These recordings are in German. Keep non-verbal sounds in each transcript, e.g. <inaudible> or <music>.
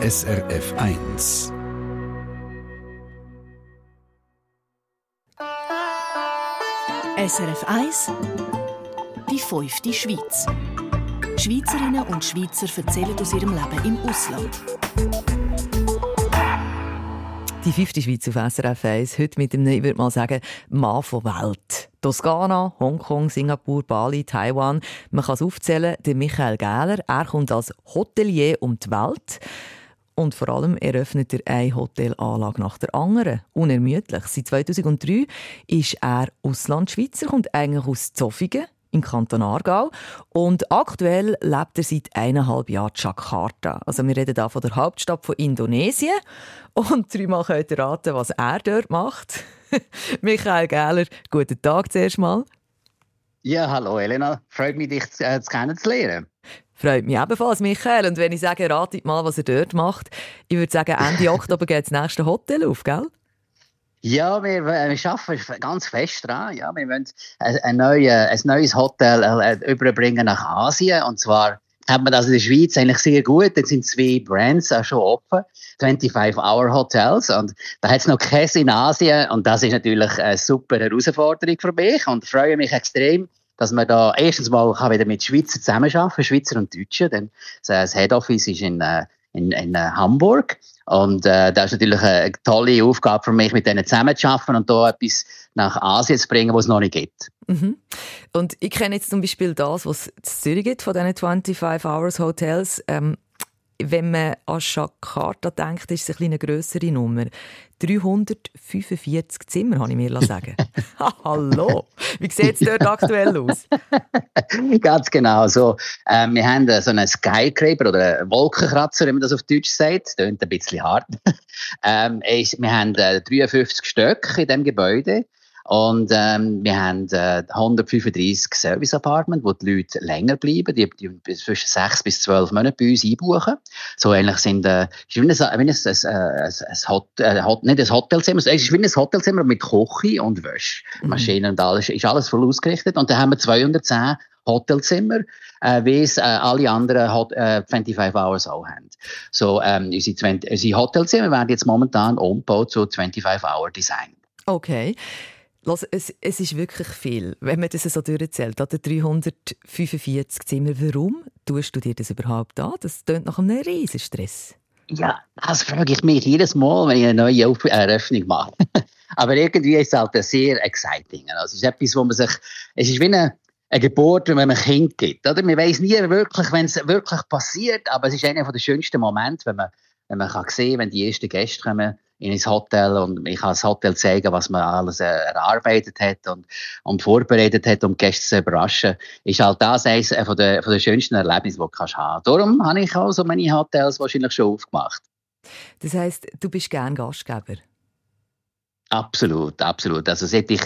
SRF 1. SRF 1 Die fünfte Schweiz. Schweizerinnen und Schweizer erzählen aus ihrem Leben im Ausland. Die fünfte Schweiz auf SRF 1. Heute mit dem, ich würde mal sagen, Mann von Welt. Toskana, Hongkong, Singapur, Bali, Taiwan. Man kann es aufzählen. Der Michael Gähler, er kommt als Hotelier um die Welt. Und vor allem eröffnet er eine Hotelanlage nach der anderen. Unermüdlich. Seit 2003 ist er Auslandschweizer, kommt eigentlich aus Zofingen im Kanton Aargau. Und aktuell lebt er seit eineinhalb Jahren in Jakarta. Also wir reden hier von der Hauptstadt von Indonesien. Und dreimal könnt ihr raten, was er dort macht. <laughs> Michael Gähler, guten Tag zuerst mal. Ja, hallo Elena. Freut mich, dich äh, kennenzulernen. Freut mich ebenfalls, Michael. Und wenn ich sage, ratet mal, was er dort macht, ich würde sagen, Ende <laughs> Oktober geht das nächste Hotel auf, gell? Ja, wir, äh, wir arbeiten ganz fest dran. Ja, wir wollen ein, ein, neue, ein neues Hotel äh, überbringen nach Asien. Und zwar hat man das in der Schweiz eigentlich sehr gut. Da sind zwei Brands auch schon offen. 25-Hour-Hotels. Und da hat es noch keins in Asien. Und das ist natürlich eine super Herausforderung für mich. Und freue mich extrem, dass man da erstens mal kann wieder mit Schweizer zusammenarbeiten, Schweizer und Deutschen, denn das Head Office ist in, äh, in, in äh, Hamburg und äh, das ist natürlich eine tolle Aufgabe für mich, mit denen zusammenzuarbeiten und da etwas nach Asien zu bringen, was es noch nicht gibt. Mhm. Und ich kenne jetzt zum Beispiel das, was es in Zürich gibt, von diesen 25 Hours Hotels. Ähm, wenn man an Jakarta denkt, ist es eine grössere Nummer. 345 Zimmer, habe ich mir sagen <laughs> Hallo! Wie sieht es dort aktuell aus? <laughs> Ganz genau. So, äh, wir haben so einen Skyscraper oder einen Wolkenkratzer, wie man das auf Deutsch sagt. Das klingt ein bisschen hart. <laughs> ähm, wir haben äh, 53 Stück in diesem Gebäude. Und ähm, wir haben äh, 135 Service Apartments, wo die Leute länger bleiben, die, die zwischen sechs bis zwölf Monate bei uns einbuchen. So ähnlich sind äh, ist wie ein, wie ein, ein, ein, ein Hot, äh, Hot, nicht ein Hotelzimmer, es ist wie ein Hotelzimmer mit Küche und Wäsche, mhm. Maschinen und alles, ist alles voll ausgerichtet. Und dann haben wir 210 Hotelzimmer, äh, wie es äh, alle anderen Hot, äh, 25 Hours auch haben. So, ähm, unsere, 20, unsere Hotelzimmer werden jetzt momentan umgebaut zu 25 Hour Design. Okay. Los, es, es ist wirklich viel, wenn man das so durchzählt. 345 Zimmer. Warum tust du dir das überhaupt an? Das klingt nach einem riesen Stress. Ja, das frage ich mich jedes Mal, wenn ich eine neue Eröffnung mache. <laughs> Aber irgendwie ist es halt sehr exciting. Also es ist etwas, wo man sich, es ist wie eine, eine Geburt, wenn man ein Kind gibt. Oder? Man weiß nie wirklich, wenn es wirklich passiert, aber es ist einer der schönsten Momente, wenn man, wenn man kann sehen, wenn die ersten Gäste kommen in ein Hotel und ich kann das Hotel zeigen, was man alles äh, erarbeitet hat und, und vorbereitet hat, um Gäste zu überraschen, ist halt das eines von der, von der schönsten Erlebnisse, die du kannst haben Darum habe ich auch so meine Hotels wahrscheinlich schon aufgemacht. Das heisst, du bist gern Gastgeber? Absolut, absolut. Also seit ich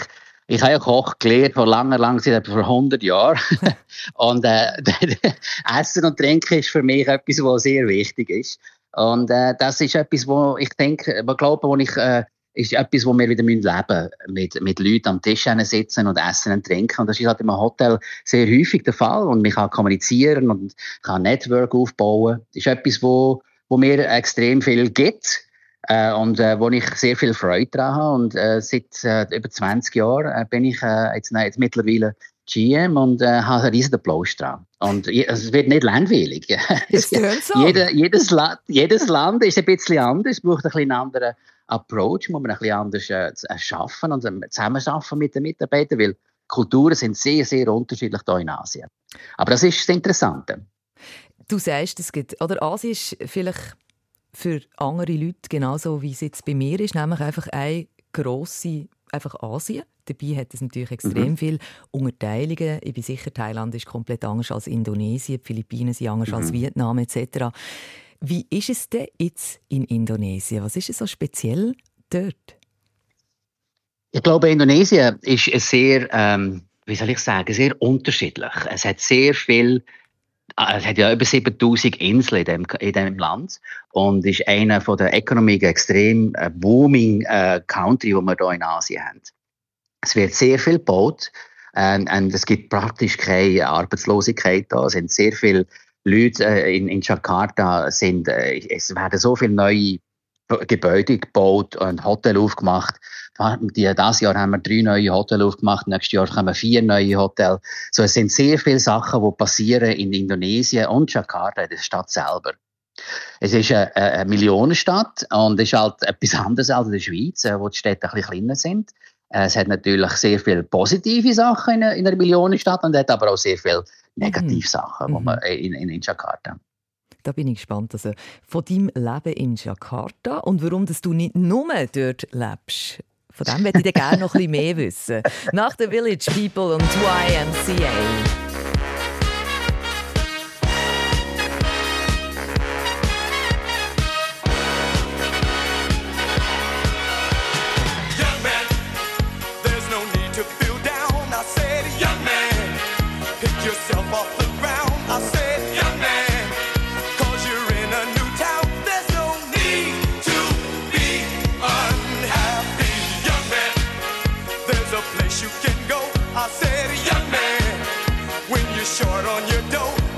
ich habe ja Koch gelernt vor langer, langer Zeit, vor 100 Jahren. <laughs> und äh, <laughs> Essen und Trinken ist für mich etwas, was sehr wichtig ist. Und äh, das ist etwas, wo ich denke, ich glaube, wo ich, äh, ist etwas, wo wir wieder leben müssen, mit, mit Leuten am Tisch sitzen und essen und trinken. Und das ist halt im Hotel sehr häufig der Fall. Und man kann kommunizieren und kann Network aufbauen. Das ist etwas, wo, wo mir extrem viel gibt. Äh, und äh, wo ich sehr viel Freude daran habe. Und äh, seit äh, über 20 Jahren äh, bin ich äh, jetzt, nein, jetzt mittlerweile GM und äh, habe einen riesen Applaus dran. Und also es wird nicht langweilig. <laughs> so. Jeder, jedes, La jedes Land ist ein bisschen anders, braucht ein bisschen einen anderen Approach, muss man ein bisschen anders äh, schaffen und äh, zusammenarbeiten mit den Mitarbeitern, weil Kulturen sind sehr, sehr unterschiedlich hier in Asien. Aber das ist das Interessante. Du sagst, es gibt, oder Asien ist vielleicht für andere Leute genauso, wie es jetzt bei mir ist, nämlich einfach eine grosse einfach Asien. Dabei hat es natürlich extrem mhm. viele Unterteilungen. Ich bin sicher, Thailand ist komplett anders als Indonesien, die Philippinen sind anders mhm. als Vietnam etc. Wie ist es denn jetzt in Indonesien? Was ist es so speziell dort? Ich glaube, Indonesien ist sehr, ähm, wie soll ich sagen, sehr unterschiedlich. Es hat sehr viel es hat ja über 7000 Inseln in dem, in dem Land und ist einer von der Ökonomie extrem äh, booming äh, Country, wo wir hier in Asien haben. Es wird sehr viel gebaut und, und es gibt praktisch keine Arbeitslosigkeit da. Es sind sehr viele Leute äh, in, in Jakarta sind, äh, es werden so viele neue Gebäude gebaut und Hotel aufgemacht. Dieses Jahr haben wir drei neue Hotels aufgemacht, nächstes Jahr kommen vier neue Hotels. So, es sind sehr viele Sachen, die passieren in Indonesien und Jakarta, in der Stadt selber. Es ist eine, eine Millionenstadt und es ist halt etwas anderes als in der Schweiz, wo die Städte ein bisschen kleiner sind. Es hat natürlich sehr viele positive Sachen in einer Millionenstadt und hat aber auch sehr viele negative mhm. Sachen mhm. man in, in, in Jakarta. Da bin ich gespannt. Also von deinem Leben in Jakarta und warum dass du nicht nur dort lebst. Von dem würde ich gerne noch ein bisschen mehr wissen. Nach The Village People und YMCA. on your dough.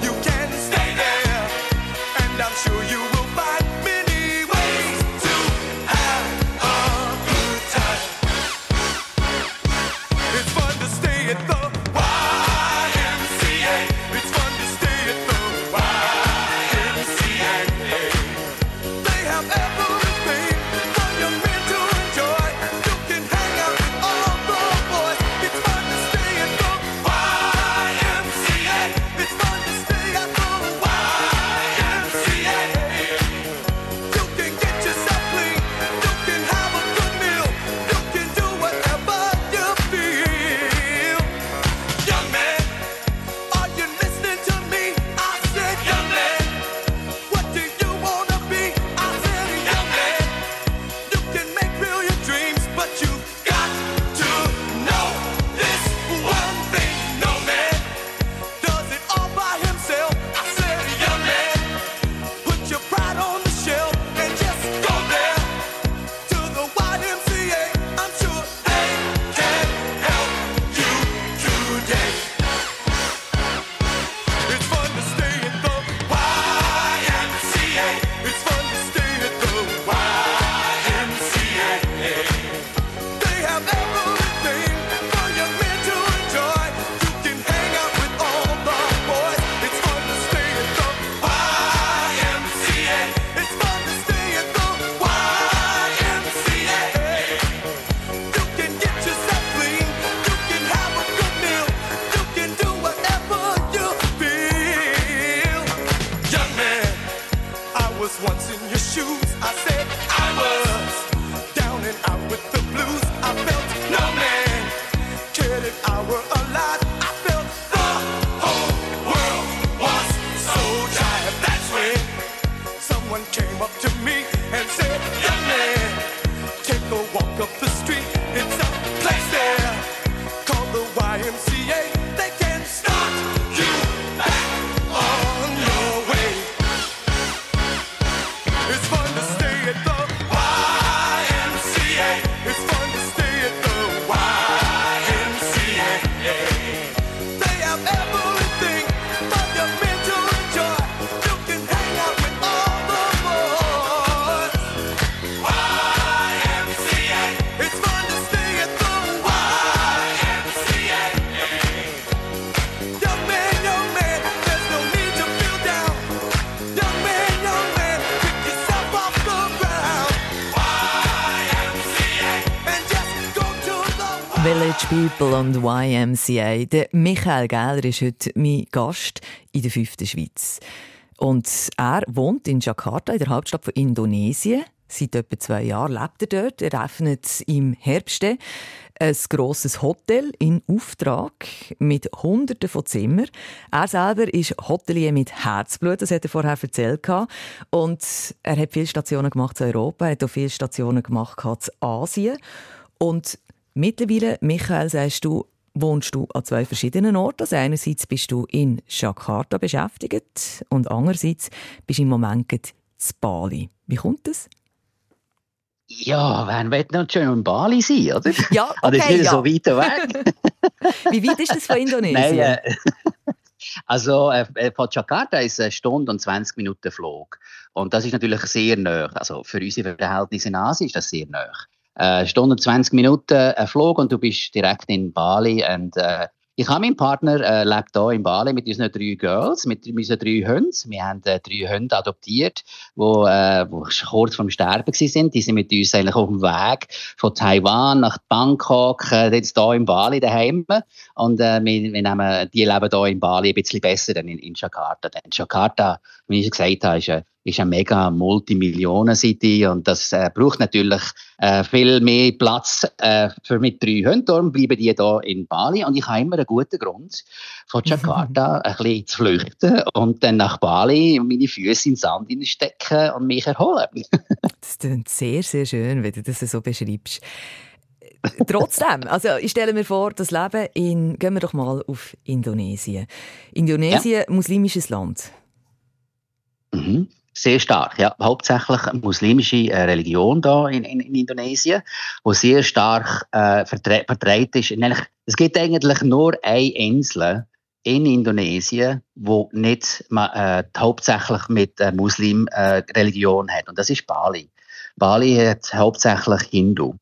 People und YMCA. Der Michael Gäler ist heute mein Gast in der fünften Schweiz. Und er wohnt in Jakarta, in der Hauptstadt von Indonesien. Seit etwa zwei Jahren lebt er dort. Er öffnet im Herbst ein grosses Hotel in Auftrag mit Hunderten von Zimmern. Er selber ist Hotelier mit Herzblut, das hat er vorher erzählt. Und er hat viele Stationen gemacht zu Europa, er hat auch viele Stationen gemacht zu Asien. Und Mittlerweile, Michael, sagst du, wohnst du an zwei verschiedenen Orten. Also einerseits bist du in Jakarta beschäftigt und andererseits bist du im Moment in Bali. Wie kommt das? Ja, wer will noch schön in Bali sein, oder? <laughs> Ja, <laughs> okay, Das ist wieder ja. so weit weg. <laughs> Wie weit ist das von Indonesien? Nein, äh, Also äh, äh von Jakarta ist eine Stunde und 20 Minuten Flug. Und das ist natürlich sehr nah. Also für unsere Verhältnisse in Asien ist das sehr nah. Äh, Stunde und 20 Minuten ein Flug und du bist direkt in Bali. Und äh, ich habe meinen Partner, äh, lebt hier in Bali mit unseren drei Girls, mit unseren drei Hunden. Wir haben äh, drei Hunde adoptiert, die äh, wo kurz vorm Sterben sind. Die sind mit uns eigentlich auf dem Weg von Taiwan nach Bangkok, äh, jetzt hier in Bali daheim. Und äh, wir, wir nehmen, die leben hier in Bali ein bisschen besser als in, in Jakarta. Denn Jakarta, wie ich gesagt habe, ist eine ist eine mega Multimillionen-City und das äh, braucht natürlich äh, viel mehr Platz äh, für mit drei Hunden. Darum bleiben die hier in Bali und ich habe immer einen guten Grund, von <laughs> Jakarta ein bisschen zu flüchten und dann nach Bali meine Füße in den Sand stecken und mich erholen. <laughs> das klingt sehr, sehr schön, wenn du das so beschreibst. Trotzdem, <laughs> also ich stelle mir vor, das Leben in, gehen wir doch mal auf Indonesien. Indonesien, ja. muslimisches Land. Mhm. Sehr stark, ja. Hauptsächlich muslimische äh, Religion da in, in, in, Indonesien, wo sehr stark äh, vertre vertreten ist. Es gibt eigentlich nur eine Insel in Indonesien, wo nicht äh, hauptsächlich mit äh, Muslim-Religion hat. Und das ist Bali. Bali hat hauptsächlich Hindu.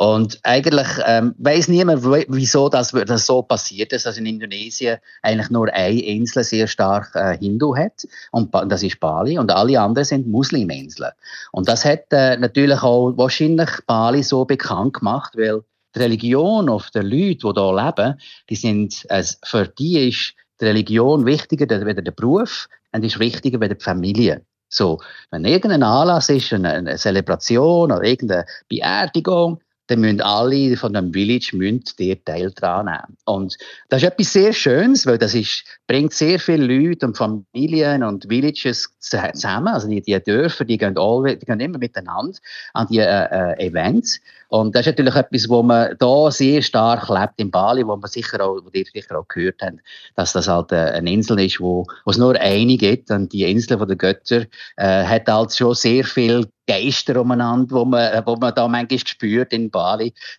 Und eigentlich ähm, weiß niemand, wieso das, das so passiert ist, dass in Indonesien eigentlich nur eine Insel sehr stark äh, Hindu hat, und das ist Bali, und alle anderen sind Musliminseln. Und das hat äh, natürlich auch wahrscheinlich Bali so bekannt gemacht, weil die Religion auf der Leute, die hier leben, die sind, äh, für die ist die Religion wichtiger als der Beruf und ist wichtiger als die Familie. So, wenn irgendein Anlass ist, eine, eine Zelebration oder irgendeine Beerdigung, dann müssen alle von dem Village müssen dir Teil dran nehmen. Und das ist etwas sehr Schönes, weil das ist, bringt sehr viele Leute und Familien und Villages zusammen. Also die, die Dörfer, die gehen, all, die gehen immer miteinander an die äh, äh, Events. Und das ist natürlich etwas, wo man da sehr stark lebt in Bali, wo man sicher auch, wo ihr sicher auch gehört habt, dass das halt äh, eine Insel ist, wo, wo es nur eine gibt. Und die Insel von den Göttern äh, hat halt schon sehr viel Geister umeinander, wo man, wo man da manchmal spürt in Bali.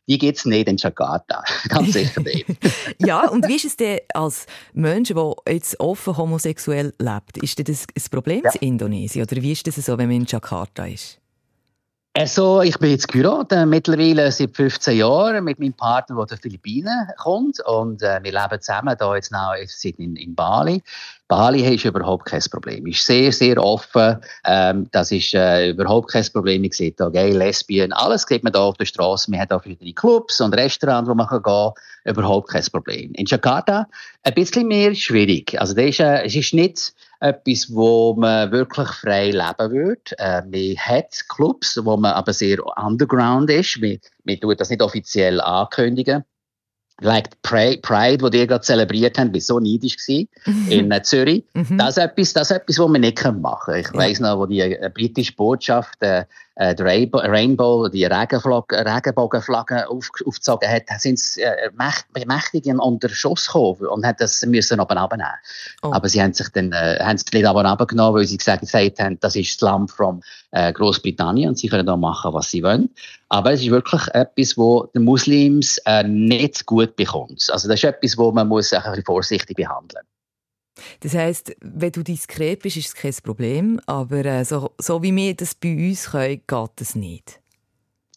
Die gibt es nicht in Jakarta. <laughs> Ganz sicher nicht. <laughs> ja, und wie ist es denn als Mensch, der jetzt offen homosexuell lebt? Ist das ein Problem ja. in Indonesien? Oder wie ist das so, wenn man in Jakarta ist? Also, ich bin jetzt geheiratet, mittlerweile seit 15 Jahren mit meinem Partner, der aus den Philippinen kommt. Und äh, wir leben zusammen hier jetzt noch in, in Bali. Bali ist überhaupt kein Problem. Ist sehr, sehr offen. Ähm, das ist äh, überhaupt kein Problem. Ich sehe da Gay, Lesbien, alles geht man da auf der Straße. Wir haben auch verschiedene Clubs und Restaurants, wo man kann gehen kann. Überhaupt kein Problem. In Jakarta ein bisschen mehr schwierig. Also, das ist, äh, es ist nicht etwas, wo man wirklich frei leben würde. Äh, man hat Clubs, wo man aber sehr underground ist. Man, man tut das nicht offiziell ankündigen like Pride, wo die gerade zelebriert haben, war so neidisch gewesen, mhm. in äh, Zürich. Mhm. Das, ist etwas, das ist etwas, was wir nicht machen können. Ich ja. weiss noch, wo die äh, britische Botschaft äh, äh, die Rainbow, die Regenbogenflagge auf, aufgezogen hat, sind sie äh, mächtig unter Schuss gekommen und haben das müssen aber abnehmen. Oh. Aber sie haben sich dann äh, haben es nicht aber abgenommen, weil sie gesagt, gesagt haben, das ist das Land von äh, Großbritannien und sie können da machen, was sie wollen. Aber es ist wirklich etwas, wo die Muslims äh, nicht gut bekommt. Also das ist etwas, wo man muss ein bisschen vorsichtig behandeln das heisst, wenn du diskret bist, ist es kein Problem, aber äh, so, so wie wir das bei uns können, geht das nicht.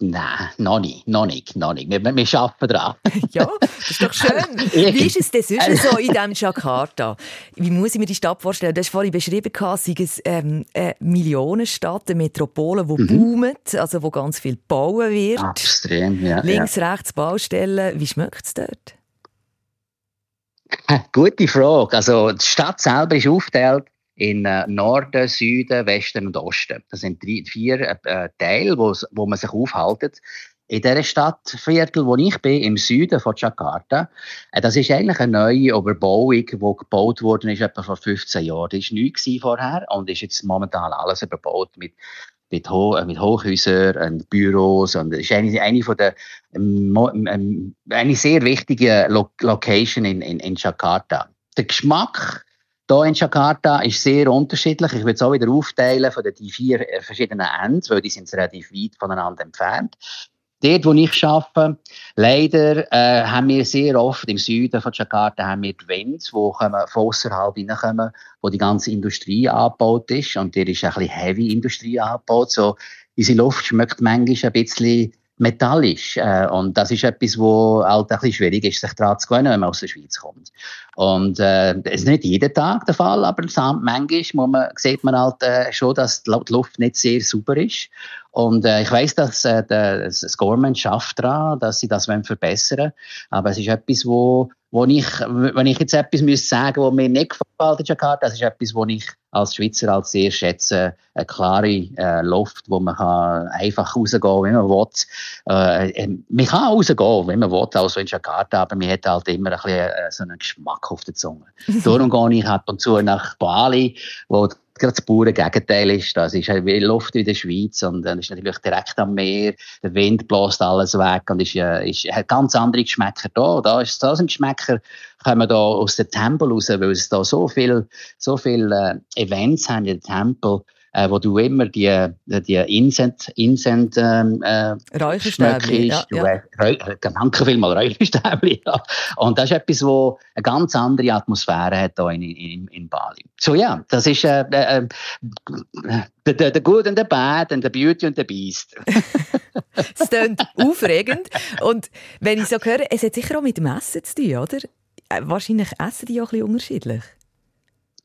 Nein, noch nicht, noch nicht, noch nicht. Wir, wir arbeiten dran. <laughs> ja, das ist doch schön. <laughs> Wie ist es denn sonst so in diesem Jakarta? Wie muss ich mir die Stadt vorstellen? Du hast vorhin beschrieben, es ist ähm, eine Millionenstadt, eine Metropole, die mhm. boomt, also wo ganz viel bauen wird. Extrem, ja. Links, ja. rechts Baustellen. Wie schmeckt es dort? <laughs> Gute Frage. Also die Stadt selber ist aufgeteilt in äh, Norden, Süden, Westen und Osten. Das sind drei, vier äh, äh Teile, wo, wo man sich aufhält. In dieser Stadtviertel, wo ich bin, im Süden von Jakarta, äh, das ist eigentlich eine neue Überbauung, die gebaut worden ist etwa vor 15 Jahren. Das war neu vorher und ist jetzt momentan alles überbaut mit mit, Ho äh, mit Hochhäusern und Büros. Und es ist eine, eine, von der, ähm, ähm, eine sehr wichtige Lo Location in, in, in Jakarta. Der Geschmack hier in Jakarta ist sehr unterschiedlich. Ich würde es auch wieder aufteilen von den vier äh, verschiedenen Enden, weil die sind relativ weit voneinander entfernt. Dort, wo ich arbeite, leider äh, haben wir sehr oft im Süden von Jakarta haben wir die Wände, die von außerhalb reinkommen, wo die ganze Industrie angebaut ist. Und der ist ein bisschen heavy Industrie angebaut. So, unsere Luft schmeckt manchmal ein bisschen metallisch. Äh, und das ist etwas, wo halt ein bisschen schwierig ist, sich daran zu gewöhnen, wenn man aus der Schweiz kommt. Und äh, ist nicht jeden Tag der Fall, aber manchmal muss man, sieht man halt äh, schon, dass die Luft nicht sehr sauber ist. Und äh, ich weiß, dass äh, das Government schafft daran, dass sie das verbessern wollen. Aber es ist etwas, wo, wo ich, wenn ich jetzt etwas müsste sagen, was mir nicht gefällt in Jakarta, das ist etwas, wo ich als Schweizer als sehr schätze, eine klare äh, Luft, wo man kann einfach rausgehen, wenn man will. Äh, äh, man kann rausgehen, wenn man will, also in Jakarta, aber man hat halt immer ein bisschen äh, so einen Geschmack auf der Zunge. <laughs> Darum gehe ich ab und zu nach Bali, wo gerade das pure Gegenteil ist. Das ist wie Luft in der Schweiz und dann ist natürlich direkt am Meer, der Wind bläst alles weg und ist, äh, ist, hat ganz andere Geschmäcker da. Da ist so ein Geschmäcker, kommen da aus dem Tempel raus, weil es da so viel, so viel äh, Events haben in den Tempel äh, wo du immer die, äh, die Insent, Insent ähm, äh, Räucherstäbchen, ja, ja. Äh, danke vielmals, Räucherstäbchen, <laughs> ja. Und das ist etwas, wo eine ganz andere Atmosphäre hat hier in, in, in Bali. So ja, das ist äh, äh, the, the, the good and the bad and the beauty and the beast. <laughs> Es klingt aufregend. Und wenn ich so höre, es hat sicher auch mit dem Essen zu tun, oder? Äh, wahrscheinlich essen die auch ein bisschen unterschiedlich.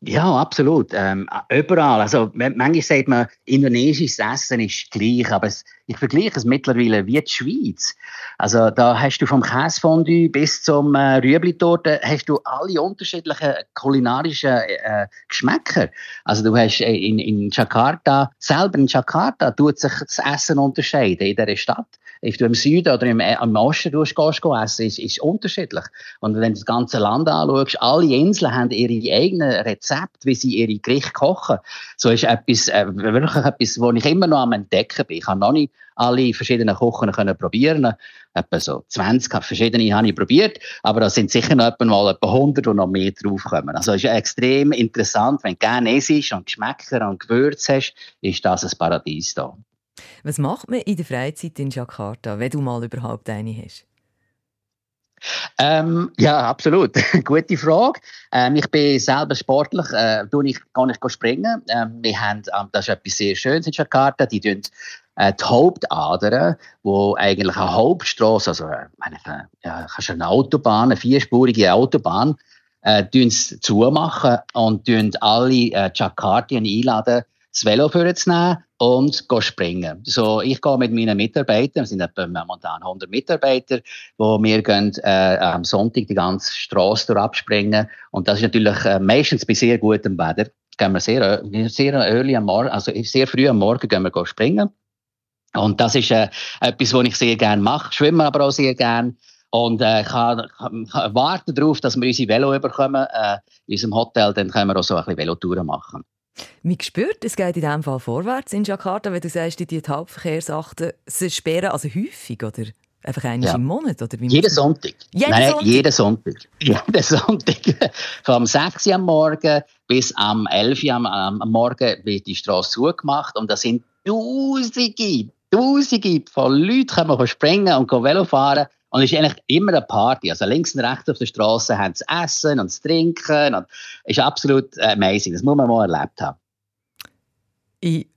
Ja, absolut. Ähm, überall. Also, manchmal sagt man, indonesisches Essen ist gleich, aber es, ich vergleiche es mittlerweile wie die Schweiz. Also, da hast du vom Käsefondue bis zum äh, Rüebli-Torte hast du alle unterschiedlichen kulinarischen äh, Geschmäcker. Also, du hast äh, in, in Jakarta, selber in Jakarta, tut sich das Essen unterscheiden in dieser Stadt ob du im Süden oder im, im Osten gehst, gehst essen, ist, ist unterschiedlich. Und wenn du das ganze Land anschaust, alle Inseln haben ihre eigenen Rezepte, wie sie ihre Gerichte kochen. So ist etwas, äh, wirklich etwas, wo ich immer noch am Entdecken bin. Ich habe noch nicht alle verschiedenen Kochen können probieren. Etwa so 20 verschiedene habe ich probiert, aber da sind sicher noch etwa mal etwa 100 und noch mehr draufgekommen. Also es ist extrem interessant, wenn du gerne isst und Geschmäcker und Gewürze hast, ist das ein Paradies da. Was macht man in der Freizeit in Jakarta, wenn du mal überhaupt eine hast? Ähm, ja, absolut. <laughs> Gute Frage. Ähm, ich bin selber sportlich, äh, ich gar nicht springen. Ähm, wir haben, ähm, das ist etwas sehr Schönes in Jakarta, die tun äh, die Hauptadern, wo eigentlich eine Hauptstraße, also äh, äh, ja, kannst eine Autobahn, eine vierspurige Autobahn, äh, zumachen und alle äh, Jakartien einladen, das Velo vorzunehmen und springen. So, ich gehe mit meinen Mitarbeitern, wir sind etwa momentan 100 Mitarbeiter, wo wir gehen, äh, am Sonntag die ganze Straße abspringen. Und das ist natürlich äh, meistens bei sehr gutem Wetter. Gehen wir sehr, sehr early am Morgen, also sehr früh am Morgen gehen wir springen. Und das ist äh, etwas, was ich sehr gerne mache. Schwimmen aber auch sehr gerne. Und äh, kann, kann, warten darauf, dass wir unsere Velo bekommen äh, in unserem Hotel. Dann können wir auch so ein bisschen Velotouren machen. Wie gespürt, es geht in diesem Fall vorwärts in Jakarta, wenn du sagst, die Hauptverkehrsachten sie sperren, also häufig, oder? Einfach einmal ja. im Monat? Oder wie jeden Sonntag. Jeden Nein, Sonntag? jeden Sonntag. <laughs> Jeden Sonntag. <laughs> Vom 6 Uhr am Morgen bis am 11 Uhr am, am Morgen wird die Straße zugemacht und da sind Tausende, Tausende von Leuten können springen und Velo fahren und es ist eigentlich immer eine Party. Also links und rechts auf der Straße haben sie Essen und Trinken. Und es ist absolut amazing. Das muss man mal erlebt haben. Ich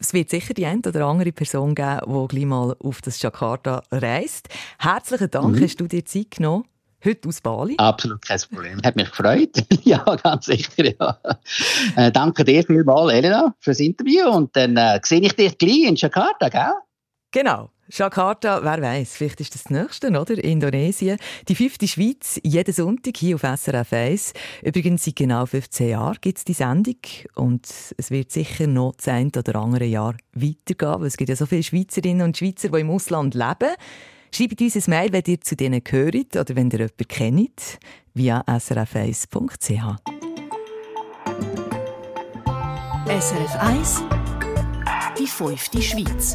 es wird sicher die eine oder andere Person geben, die gleich mal auf das Jakarta reist. Herzlichen Dank, mhm. hast du dir Zeit genommen. Heute aus Bali? Absolut kein Problem. Hat mich gefreut. <laughs> ja, ganz sicher. Ja. Äh, danke dir vielmals, Elena, für das Interview. Und dann äh, sehe ich dich gleich in Jakarta, gell? Genau. Jakarta, wer weiß, vielleicht ist das das Nächste, oder? Indonesien. Die fünfte Schweiz, jeden Sonntag hier auf SRF 1. Übrigens, seit genau 15 Jahren gibt es die Sendung und es wird sicher noch das ein oder andere Jahr weitergehen, weil es gibt ja so viele Schweizerinnen und Schweizer, die im Ausland leben. Schreibt uns ein Mail, wenn ihr zu denen gehört oder wenn ihr jemanden kennt, via srf1.ch. SRF 1 Die fünfte Schweiz